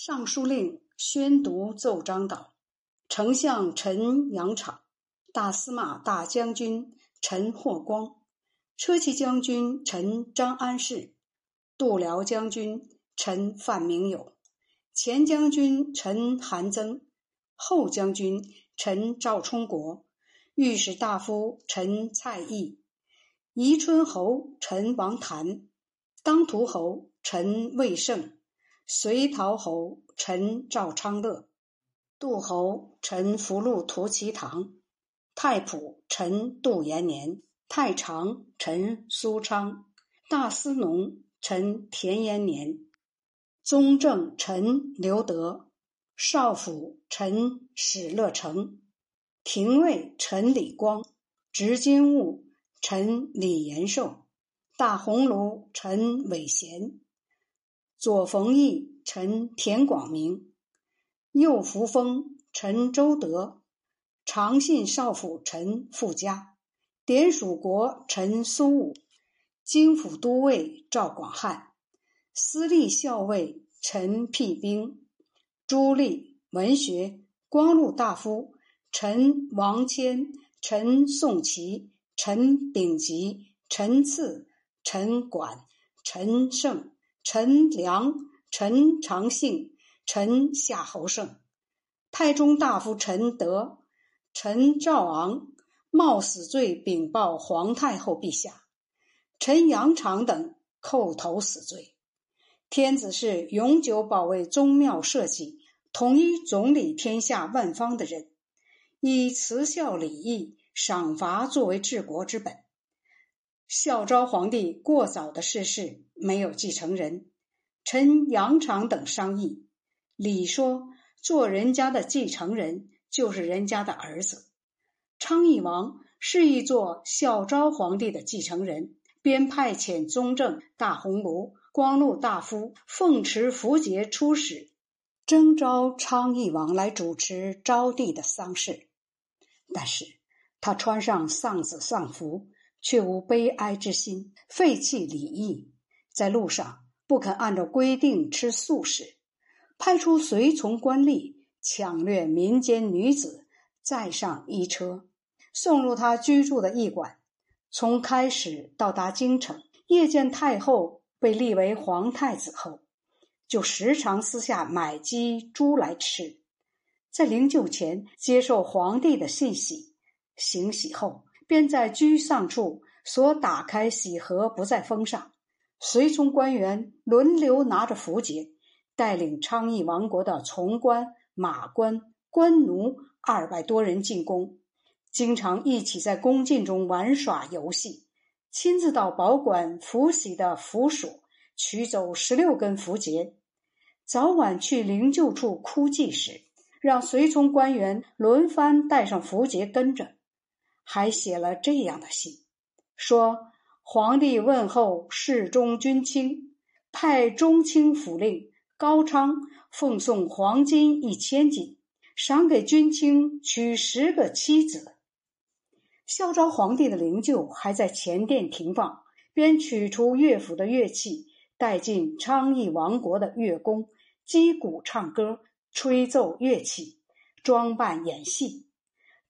尚书令宣读奏章道：“丞相陈阳敞，大司马大将军陈霍光，车骑将军陈张安世，度辽将军陈范明友，前将军陈韩增，后将军陈赵充国，御史大夫陈蔡邕，宜春侯陈王谭，当涂侯陈魏胜。”隋陶侯陈赵昌乐，杜侯陈福禄图其堂，太仆陈杜延年，太常陈苏昌，大司农陈田延年，宗正陈刘德，少府陈史乐成，廷尉陈李光，执金吾陈李延寿，大鸿胪陈伟贤。左冯翊、陈田广明，右扶风陈周德，长信少府陈富嘉，典属国陈苏武，京府都尉赵广汉，司隶校尉陈辟兵，朱吏文学光禄大夫陈王谦、陈宋琦、陈秉吉、陈赐、陈管、陈胜。陈良、陈长兴、陈夏侯胜，太中大夫陈德、陈兆昂冒死罪禀报皇太后陛下，陈阳常等叩头死罪。天子是永久保卫宗庙社稷、统一总理天下万方的人，以慈孝礼义赏罚作为治国之本。孝昭皇帝过早的逝世，没有继承人。臣杨常等商议，李说：“做人家的继承人，就是人家的儿子。”昌邑王示意做孝昭皇帝的继承人，便派遣宗正、大鸿胪、光禄大夫奉持符节出使，征召昌邑王来主持昭帝的丧事。但是他穿上丧子丧服。却无悲哀之心，废弃礼义，在路上不肯按照规定吃素食，派出随从官吏抢掠民间女子，再上衣车，送入他居住的驿馆。从开始到达京城，夜见太后被立为皇太子后，就时常私下买鸡猪来吃。在灵柩前接受皇帝的信喜，行喜后。便在居丧处所打开喜盒，不再封上。随从官员轮流拿着符节，带领昌邑王国的从官、马官、官奴二百多人进宫，经常一起在宫禁中玩耍游戏。亲自到保管符玺的符署取走十六根符节，早晚去灵柩处哭祭时，让随从官员轮番带上符节跟着。还写了这样的信，说皇帝问候侍中军卿，派中卿府令高昌奉送黄金一千斤，赏给军卿娶十个妻子。孝昭皇帝的灵柩还在前殿停放，便取出乐府的乐器，带进昌邑王国的乐宫，击鼓唱歌，吹奏乐器，装扮演戏。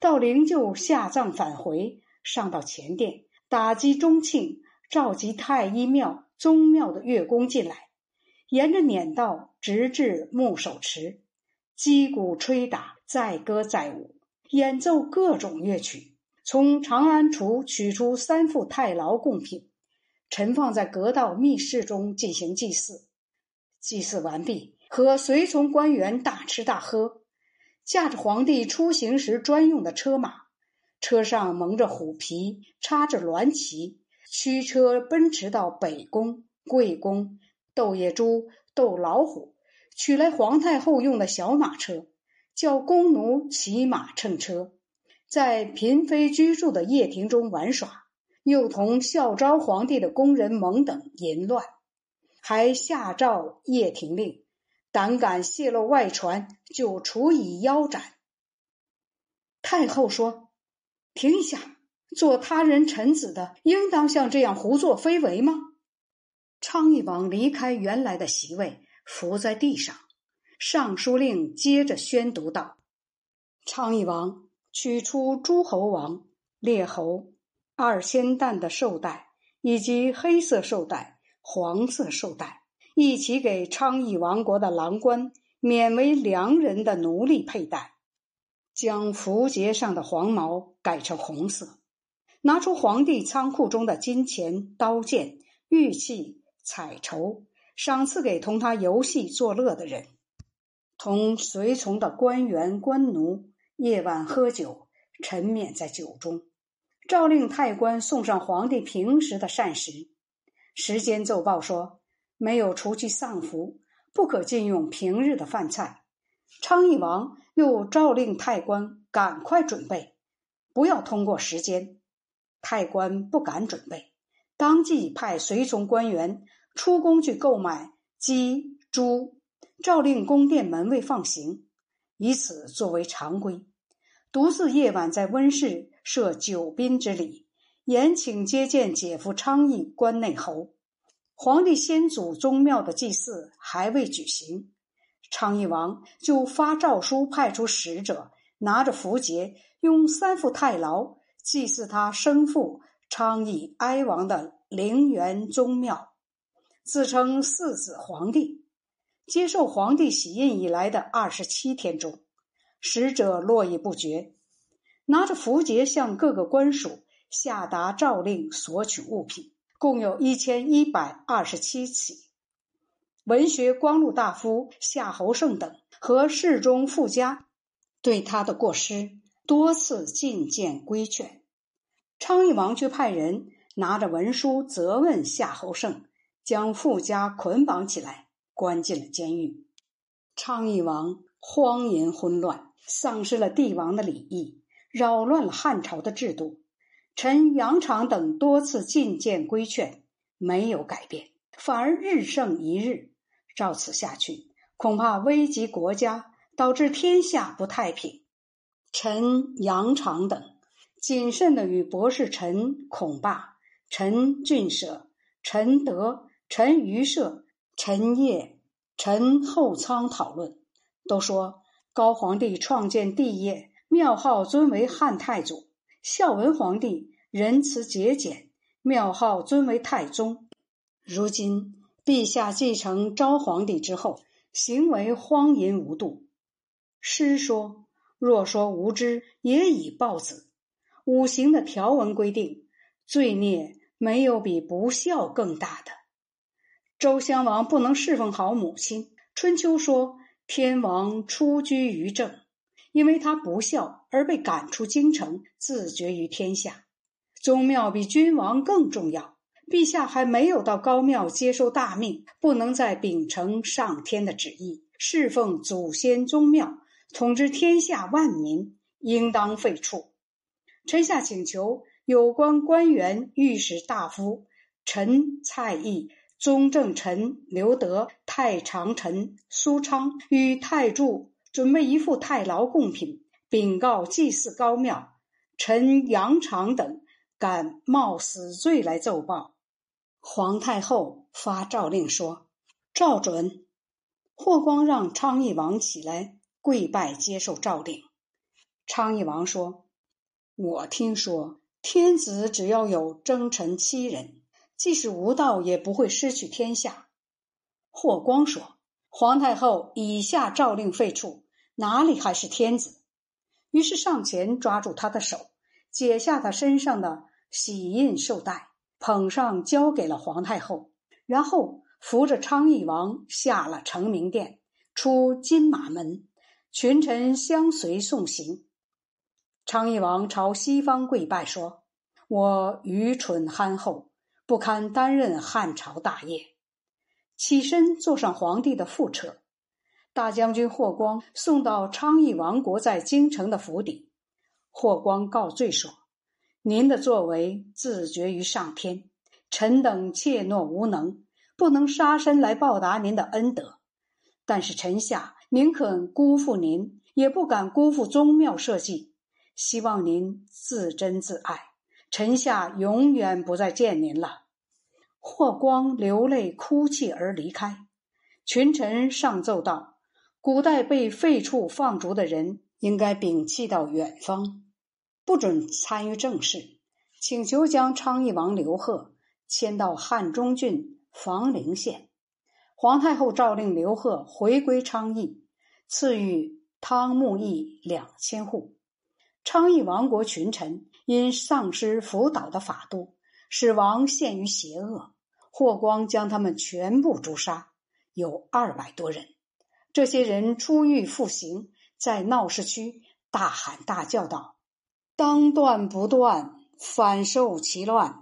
到灵柩下葬返回，上到前殿，打击中庆，召集太医庙、宗庙的乐工进来，沿着撵道直至木手池，击鼓吹打，载歌载舞，演奏各种乐曲。从长安厨取出三副太牢贡品，陈放在阁道密室中进行祭祀。祭祀完毕，和随从官员大吃大喝。驾着皇帝出行时专用的车马，车上蒙着虎皮，插着鸾旗，驱车奔驰到北宫、贵宫，斗野猪、斗老虎，取来皇太后用的小马车，叫宫奴骑马乘车，在嫔妃居住的掖庭中玩耍，又同孝昭皇帝的宫人蒙等淫乱，还下诏掖庭令。胆敢泄露外传，就处以腰斩。太后说：“停一下，做他人臣子的，应当像这样胡作非为吗？”昌邑王离开原来的席位，伏在地上，尚书令接着宣读道：“昌邑王取出诸侯王、列侯二千担的绶带，以及黑色绶带、黄色绶带，一起给昌邑王国的郎官免为良人的奴隶佩戴，将符节上的黄毛改成红色，拿出皇帝仓库中的金钱、刀剑、玉器、彩绸，赏赐给同他游戏作乐的人。”同随从的官员官奴夜晚喝酒，沉湎在酒中。诏令太官送上皇帝平时的膳食。时间奏报说，没有除去丧服，不可禁用平日的饭菜。昌邑王又诏令太官赶快准备，不要通过时间。太官不敢准备，当即派随从官员出宫去购买鸡、猪。诏令宫殿门卫放行，以此作为常规。独自夜晚在温室设酒宾之礼，延请接见姐夫昌邑关内侯。皇帝先祖宗庙的祭祀还未举行，昌邑王就发诏书派出使者，拿着符节，用三副太牢祭祀他生父昌邑哀王的陵园宗庙，自称四子皇帝。接受皇帝玺印以来的二十七天中，使者络绎不绝，拿着符节向各个官署下达诏令索取物品，共有一千一百二十七起。文学光禄大夫夏侯胜等和侍中傅家对他的过失多次进谏规劝，昌邑王却派人拿着文书责问夏侯胜，将傅家捆绑起来。关进了监狱，昌邑王荒淫混乱，丧失了帝王的礼义，扰乱了汉朝的制度。臣杨敞等多次进谏规劝，没有改变，反而日盛一日。照此下去，恐怕危及国家，导致天下不太平。臣杨敞等谨慎的与博士陈孔霸、陈俊舍、陈德、陈余舍。陈业、陈后仓讨论，都说高皇帝创建帝业，庙号尊为汉太祖；孝文皇帝仁慈节俭，庙号尊为太宗。如今陛下继承昭皇帝之后，行为荒淫无度。诗说：“若说无知，也已暴子。”五行的条文规定，罪孽没有比不孝更大的。周襄王不能侍奉好母亲。春秋说天王出居于政，因为他不孝而被赶出京城，自绝于天下。宗庙比君王更重要。陛下还没有到高庙接受大命，不能再秉承上天的旨意，侍奉祖先宗庙，统治天下万民，应当废黜。臣下请求有关官员、御史大夫陈蔡义。宗正臣刘德、太常臣苏昌与太柱准备一副太牢贡品，禀告祭祀高庙。臣杨常等敢冒死罪来奏报。皇太后发诏令说：“诏准。”霍光让昌邑王起来跪拜接受诏令。昌邑王说：“我听说天子只要有征臣七人。”即使无道，也不会失去天下。霍光说：“皇太后以下诏令废黜，哪里还是天子？”于是上前抓住他的手，解下他身上的玺印绶带，捧上交给了皇太后，然后扶着昌邑王下了成明殿，出金马门，群臣相随送行。昌邑王朝西方跪拜说：“我愚蠢憨厚。”不堪担任汉朝大业，起身坐上皇帝的副车。大将军霍光送到昌邑王国在京城的府邸。霍光告罪说：“您的作为自绝于上天，臣等怯懦无能，不能杀身来报答您的恩德。但是臣下宁肯辜负您，也不敢辜负宗庙社稷。希望您自珍自爱。”臣下永远不再见您了。霍光流泪哭泣而离开。群臣上奏道：“古代被废黜放逐的人应该摒弃到远方，不准参与政事，请求将昌邑王刘贺迁到汉中郡房陵县。皇太后诏令刘贺回归昌邑，赐予汤沐邑两千户。昌邑王国群臣因丧失辅导的法度，使王陷于邪恶。霍光将他们全部诛杀，有二百多人。这些人出狱复刑，在闹市区大喊大叫道：“当断不断，反受其乱。”